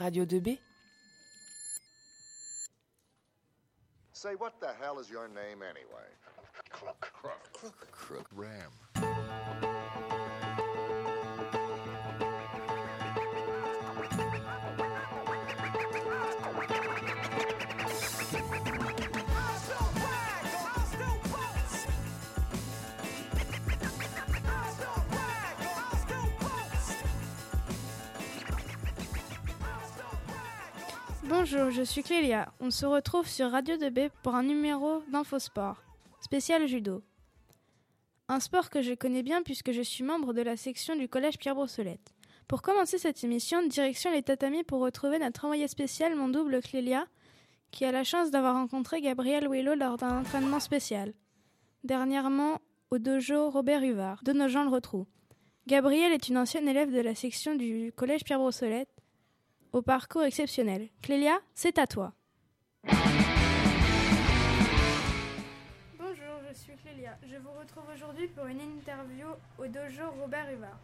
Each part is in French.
Radio 2B Say, what the hell is your name anyway? Crook. Crook. Crook. Crook. Ram. Bonjour, je suis Clélia. On se retrouve sur Radio 2B pour un numéro d'Infosport, spécial judo. Un sport que je connais bien puisque je suis membre de la section du collège Pierre Brossolette. Pour commencer cette émission, direction les tatamis pour retrouver notre envoyé spécial, mon double Clélia, qui a la chance d'avoir rencontré Gabriel Willow lors d'un entraînement spécial. Dernièrement, au dojo Robert Huvard, de nos gens le retrouvent. Gabriel est une ancienne élève de la section du collège Pierre Brossolette au parcours exceptionnel. Clélia, c'est à toi. Bonjour, je suis Clélia. Je vous retrouve aujourd'hui pour une interview au dojo Robert Huvard,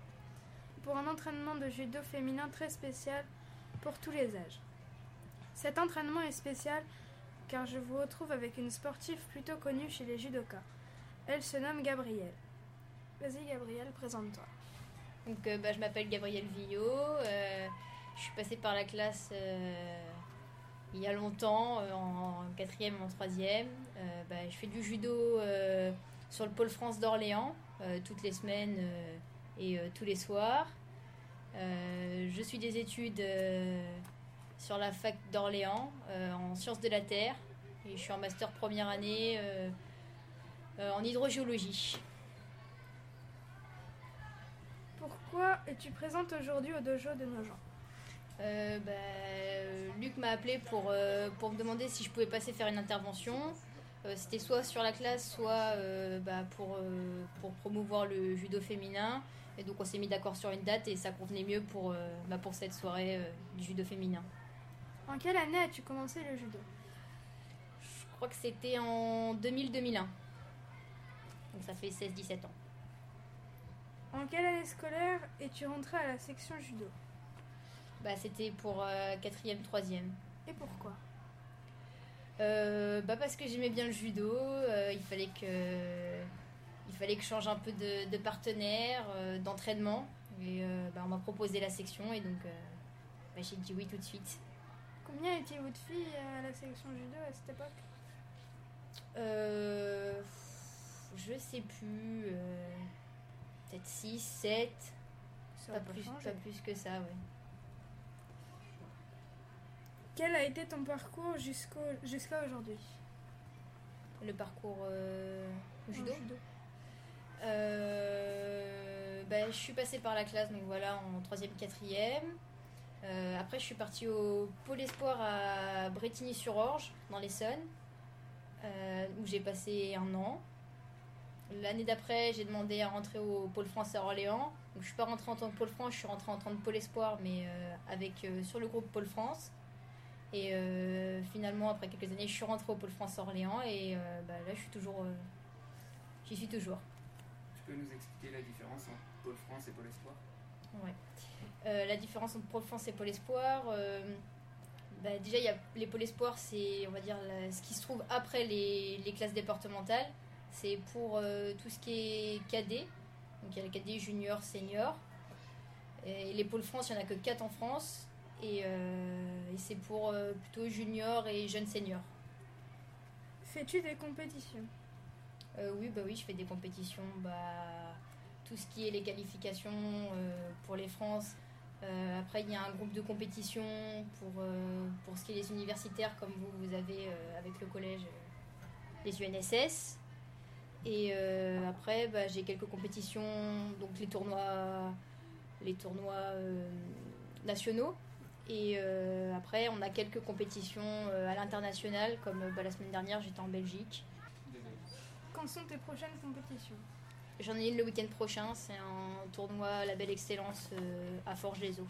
pour un entraînement de judo féminin très spécial pour tous les âges. Cet entraînement est spécial car je vous retrouve avec une sportive plutôt connue chez les judokas. Elle se nomme Gabrielle. Vas-y Gabrielle, présente-toi. Donc, euh, bah, je m'appelle Gabrielle Villot. euh, je suis passée par la classe euh, il y a longtemps, euh, en quatrième, en troisième. Euh, bah, je fais du judo sur le pôle France d'Orléans toutes les semaines et tous les soirs. Je suis des études sur la fac d'Orléans en sciences de la terre et je suis en master première année en hydrogéologie. Pourquoi es-tu présente aujourd'hui au dojo de nos gens Euh, bah, euh, Luc m'a appelé pour, euh, pour me demander si je pouvais passer faire une intervention. Euh, C'était soit sur la classe, soit bah, pour, pour promouvoir le judo féminin. Et donc on s'est mis d'accord sur une date et ça convenait mieux pour, bah, pour cette soirée du judo féminin. En quelle année as-tu commencé le judo? Je crois que c'était en 2000-2001. Donc ça fait 16-17 ans. En quelle année scolaire es-tu rentré à la section judo? Bah, c'était pour 4e, 3e. Et pourquoi? Euh, bah parce que j'aimais bien le judo, euh, il fallait que il fallait que je change un peu de, de partenaire, euh, d'entraînement. Et euh, bah, on m'a proposé la section et donc euh, bah, j'ai dit oui tout de suite. Combien étiez-vous de filles à la section judo à cette époque? Euh, je sais plus, euh, peut-être 6, 7, Ça pas plus, pas plus que ça, ouais. Quel a été ton parcours jusqu'au jusqu'à aujourd'hui Le parcours euh, au judo? Euh, bah, je suis passée par la classe, donc voilà, en 3e, 4e. Euh, après, je suis partie au Pôle Espoir à Bretigny-sur-Orge, dans l'Essonne, où j'ai passé un an. L'année d'après, j'ai demandé à rentrer au Pôle France à Orléans. Donc, je suis pas rentrée en tant que Pôle France, je suis rentrée en tant que Pôle Espoir, mais avec, sur le groupe Pôle France. Et euh, finalement, après quelques années, je suis rentrée au Pôle France à Orléans et euh, bah, là, je suis toujours, euh, j'y suis toujours. Tu peux nous expliquer la différence entre Pôle France et Pôle Espoir? Ouais. La différence entre Pôle France et Pôle Espoir, bah, déjà, il y a les Pôles Espoir, c'est on va dire la- ce qui se trouve après les, les classes départementales. C'est pour tout ce qui est cadet. Donc il y a les cadets junior, senior. Et les Pôles France, il n'y en a que 4 en France. Et, euh, et c'est pour euh, plutôt junior et jeunes seniors. Fais-tu des compétitions? Euh, oui, bah oui, je fais des compétitions. Bah, tout ce qui est les qualifications euh, pour les France. Après, il y a un groupe de compétition pour, pour ce qui est les universitaires, comme vous, vous avez avec le collège les UNSS. Et euh, après, bah, j'ai quelques compétitions, donc les tournois, les tournois euh, nationaux. Et euh, après, on a quelques compétitions euh, à l'international, comme euh, bah, la semaine dernière, j'étais en Belgique. Quand sont tes prochaines compétitions? J'en ai une le week-end prochain, c'est un tournoi Label Excellence euh, à Forges-les-Eaux.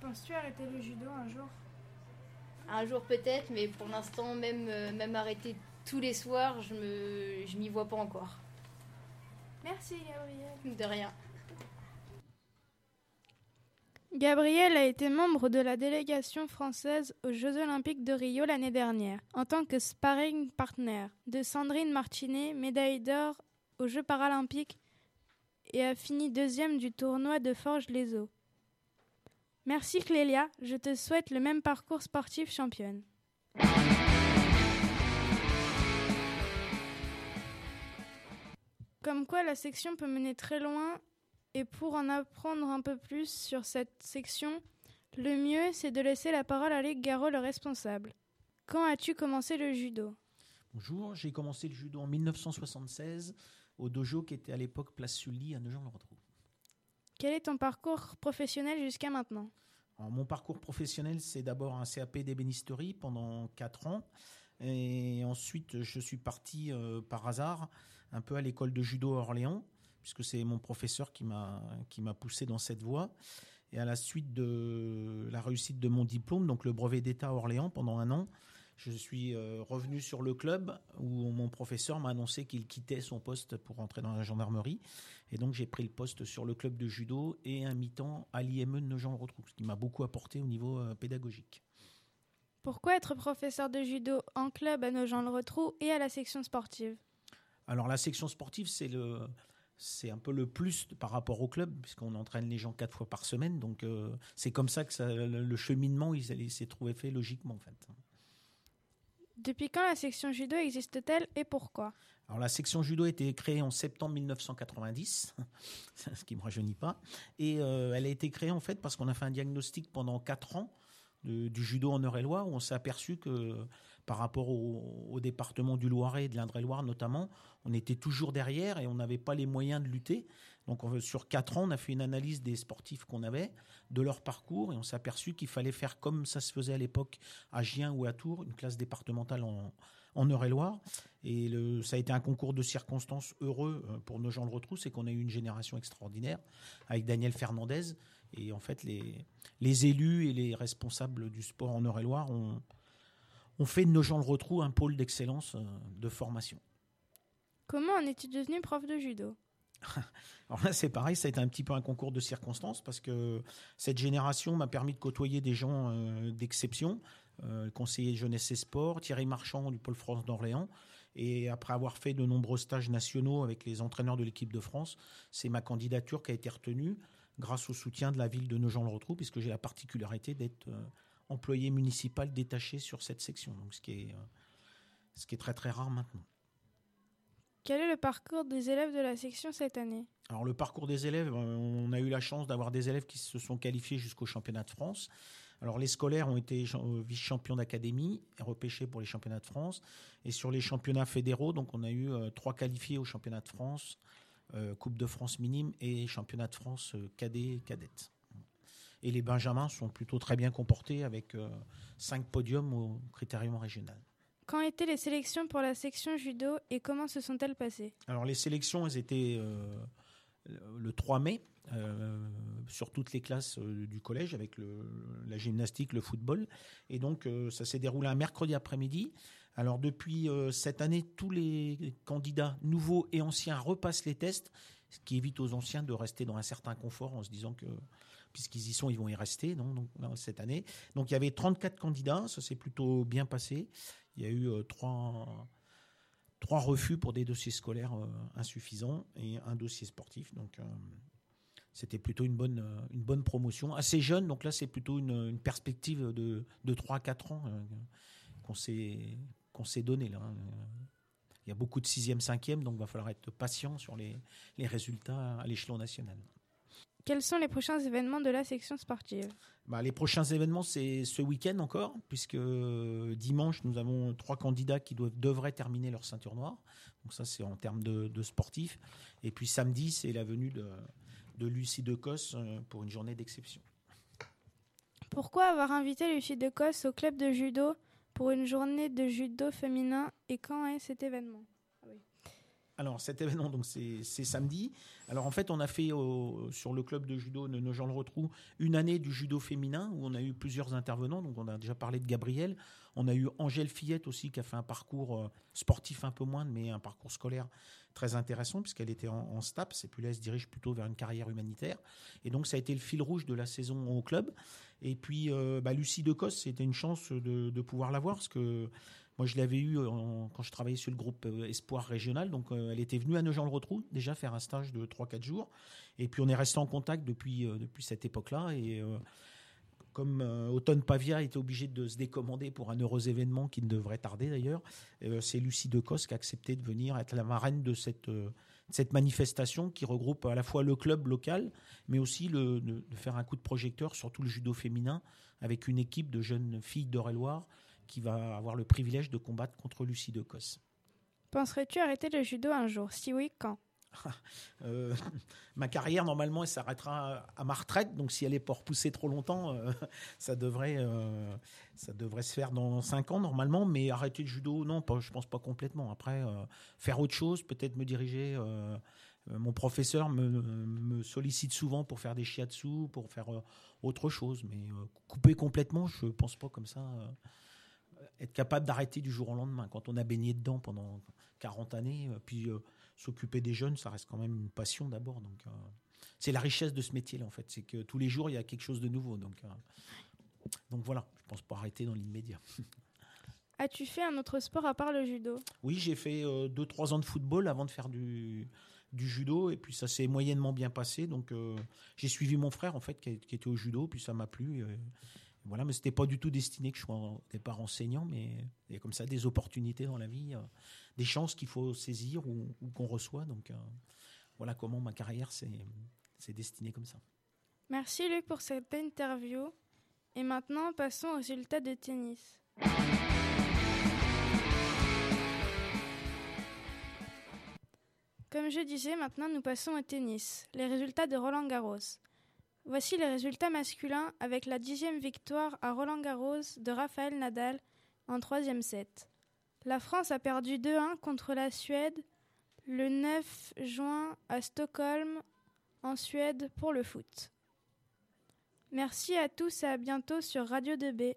Penses-tu arrêter le judo un jour? Un jour peut-être, mais pour l'instant, même, même arrêter tous les soirs, je me, je m'y vois pas encore. Merci Gabriel. De rien. Gabriel a été membre de la délégation française aux Jeux Olympiques de Rio l'année dernière, en tant que sparring partner de Sandrine Martinet, médaille d'or aux Jeux paralympiques, et a fini deuxième du tournoi de Forges-les-Eaux. Merci Clélia, je te souhaite le même parcours sportif championne. Comme quoi la section peut mener très loin et pour en apprendre un peu plus sur cette section, le mieux c'est de laisser la parole à Luc Garot, le responsable. Quand as-tu commencé le judo? Bonjour, j'ai commencé le judo en 1976 au dojo qui était à l'époque place Sully à Nogent-le-Rotrou. Quel est ton parcours professionnel jusqu'à maintenant? Mon parcours professionnel, c'est d'abord un CAP d'ébénisterie pendant 4 ans. Et ensuite, je suis parti euh, par hasard un peu à l'école de judo à Orléans, puisque c'est mon professeur qui m'a qui m'a poussé dans cette voie. Et à la suite de la réussite de mon diplôme, donc le brevet d'État à Orléans pendant un an, je suis euh, revenu sur le club où mon professeur m'a annoncé qu'il quittait son poste pour rentrer dans la gendarmerie. Et donc j'ai pris le poste sur le club de judo et un mi-temps à l'IME de Nogent-le-Rotrou, ce qui m'a beaucoup apporté au niveau euh, pédagogique. Pourquoi être professeur de judo en club à Nogent-le-Rotrou et à la section sportive? Alors la section sportive, c'est le, c'est un peu le plus par rapport au club, puisqu'on entraîne les gens quatre fois par semaine. Donc euh, c'est comme ça que ça, le, cheminement il, s'est trouvé fait logiquement en fait. Depuis quand la section judo existe-t-elle et pourquoi? Alors la section judo a été créée en septembre 1990, ce qui me rajeunit pas, et euh, elle a été créée en fait parce qu'on a fait un diagnostic pendant quatre ans du judo en Eure-et-Loire où on s'est aperçu que par rapport au, département du Loiret et de l'Indre-et-Loire notamment, on était toujours derrière et on n'avait pas les moyens de lutter. Donc sur quatre ans, on a fait une analyse des sportifs qu'on avait, de leur parcours, et on s'est aperçu qu'il fallait faire comme ça se faisait à l'époque à Gien ou à Tours, une classe départementale en, en Eure-et-Loire. Et le, ça a été un concours de circonstances heureux euh, pour nos gens le retrouvent, c'est qu'on a eu une génération extraordinaire avec Daniel Fernandez. Et en fait, les, les élus et les responsables du sport en Eure-et-Loire ont, on fait de nos gens le retrou un pôle d'excellence euh, de formation. Comment en es-tu devenu prof de judo? Alors là, c'est pareil, ça a été un petit peu un concours de circonstances parce que cette génération m'a permis de côtoyer des gens euh, d'exception, euh, conseiller jeunesse et sport, Thierry Marchand du pôle France d'Orléans. Et après avoir fait de nombreux stages nationaux avec les entraîneurs de l'équipe de France, c'est ma candidature qui a été retenue grâce au soutien de la ville de Nogent-le-Rotrou, puisque j'ai la particularité d'être employé municipal détaché sur cette section, donc ce qui est, euh, ce qui est très très rare maintenant. Quel est le parcours des élèves de la section cette année? Alors le parcours des élèves, euh, on a eu la chance d'avoir des élèves qui se sont qualifiés jusqu'au championnat de France. Alors les scolaires ont été euh, vice-champions d'académie, repêchés pour les championnats de France. Et sur les championnats fédéraux, donc on a eu trois qualifiés au championnat de France, Coupe de France minime et championnat de France cadet cadette. Et les Benjamins sont plutôt très bien comportés avec euh, cinq podiums au critérium régional. Quand étaient les sélections pour la section judo et comment se sont-elles passées? Alors les sélections, elles étaient euh, le 3 mai euh, sur toutes les classes du collège avec la gymnastique, le football. Et donc ça s'est déroulé un mercredi après-midi. Alors depuis cette année, tous les candidats nouveaux et anciens repassent les tests, ce qui évite aux anciens de rester dans un certain confort en se disant que puisqu'ils y sont, ils vont y rester donc, cette année. Donc il y avait 34 candidats, ça s'est plutôt bien passé. Il y a eu euh, trois, trois refus pour des dossiers scolaires euh, insuffisants et un dossier sportif. Donc euh, c'était plutôt une bonne, une bonne promotion. Assez jeune, donc là c'est plutôt une, perspective de, de 3 à 4 ans qu'on s'est qu'on s'est donné là. Hein. Il y a beaucoup de 6e, 5e, donc il va falloir être patient sur les, les résultats à l'échelon national. Quels sont les prochains événements de la section sportive? Bah, Les prochains événements, c'est ce week-end encore, puisque dimanche, nous avons trois candidats qui doivent, devraient terminer leur ceinture noire. Donc ça, c'est en termes de, sportifs. Et puis samedi, c'est la venue de, de Lucie Decos euh, pour une journée d'exception. Pourquoi avoir invité Lucie Decos au club de judo pour une journée de judo féminin et quand est cet événement? Alors cet événement, donc c'est samedi. Alors en fait, on a fait sur le club de judo de Nogent-le-Rotrou une année du judo féminin où on a eu plusieurs intervenants. Donc on a déjà parlé de Gabriel. On a eu Angèle Fillette aussi qui a fait un parcours euh, sportif un peu moins, mais un parcours scolaire très intéressant puisqu'elle était en, en STAPS et puis là elle se dirige plutôt vers une carrière humanitaire. Et donc ça a été le fil rouge de la saison au club. Et puis euh, bah, Lucie Decos, c'était une chance de, de pouvoir la voir parce que moi, je l'avais eu quand je travaillais sur le groupe euh, Espoir Régional. Donc, euh, elle était venue à Nogent-le-Rotrou déjà faire un stage de 3-4 jours. Et puis, on est resté en contact depuis, euh, depuis cette époque-là. Et comme Automne Pavia était obligé de se décommander pour un heureux événement qui ne devrait tarder d'ailleurs, c'est Lucie Decos qui a accepté de venir être la marraine de cette, cette manifestation qui regroupe à la fois le club local, mais aussi le, de, faire un coup de projecteur sur tout le judo féminin avec une équipe de jeunes filles d'Eure-et-Loire qui va avoir le privilège de combattre contre Lucie de Cos. Penserais-tu arrêter le judo un jour Si oui, quand? Euh, ma carrière normalement elle s'arrêtera à ma retraite donc si elle est pas repoussée trop longtemps euh, ça devrait euh, ça devrait se faire dans 5 ans normalement mais arrêter le judo non pas je pense pas complètement. Après faire autre chose peut-être me diriger mon professeur me, me, sollicite souvent pour faire des shiatsu pour faire autre chose mais couper complètement je pense pas comme ça être capable d'arrêter du jour au lendemain. Quand on a baigné dedans pendant 40 années, euh, puis euh, s'occuper des jeunes, ça reste quand même une passion d'abord. Donc, euh, c'est la richesse de ce métier-là, en fait. C'est que tous les jours, il y a quelque chose de nouveau. Donc, donc voilà, je pense pas arrêter dans l'immédiat. As-tu fait un autre sport à part le judo? Oui, j'ai fait 2-3 ans de football avant de faire du, du judo et puis ça s'est moyennement bien passé donc j'ai suivi mon frère en fait qui, était au judo puis ça m'a plu voilà, mais c'était pas du tout destiné que je sois au départ enseignant, mais il y a comme ça des opportunités dans la vie, euh, des chances qu'il faut saisir ou, qu'on reçoit. Donc euh, voilà comment ma carrière s'est destinée comme ça. Merci Luc pour cette interview. Et maintenant, passons aux résultats de tennis. Comme je disais, maintenant nous passons au tennis. Les résultats de Roland Garros. Voici les résultats masculins avec la dixième victoire à Roland Garros de Rafael Nadal en troisième set. La France a perdu 2-1 contre la Suède le 9 juin à Stockholm en Suède pour le foot. Merci à tous et à bientôt sur Radio 2B.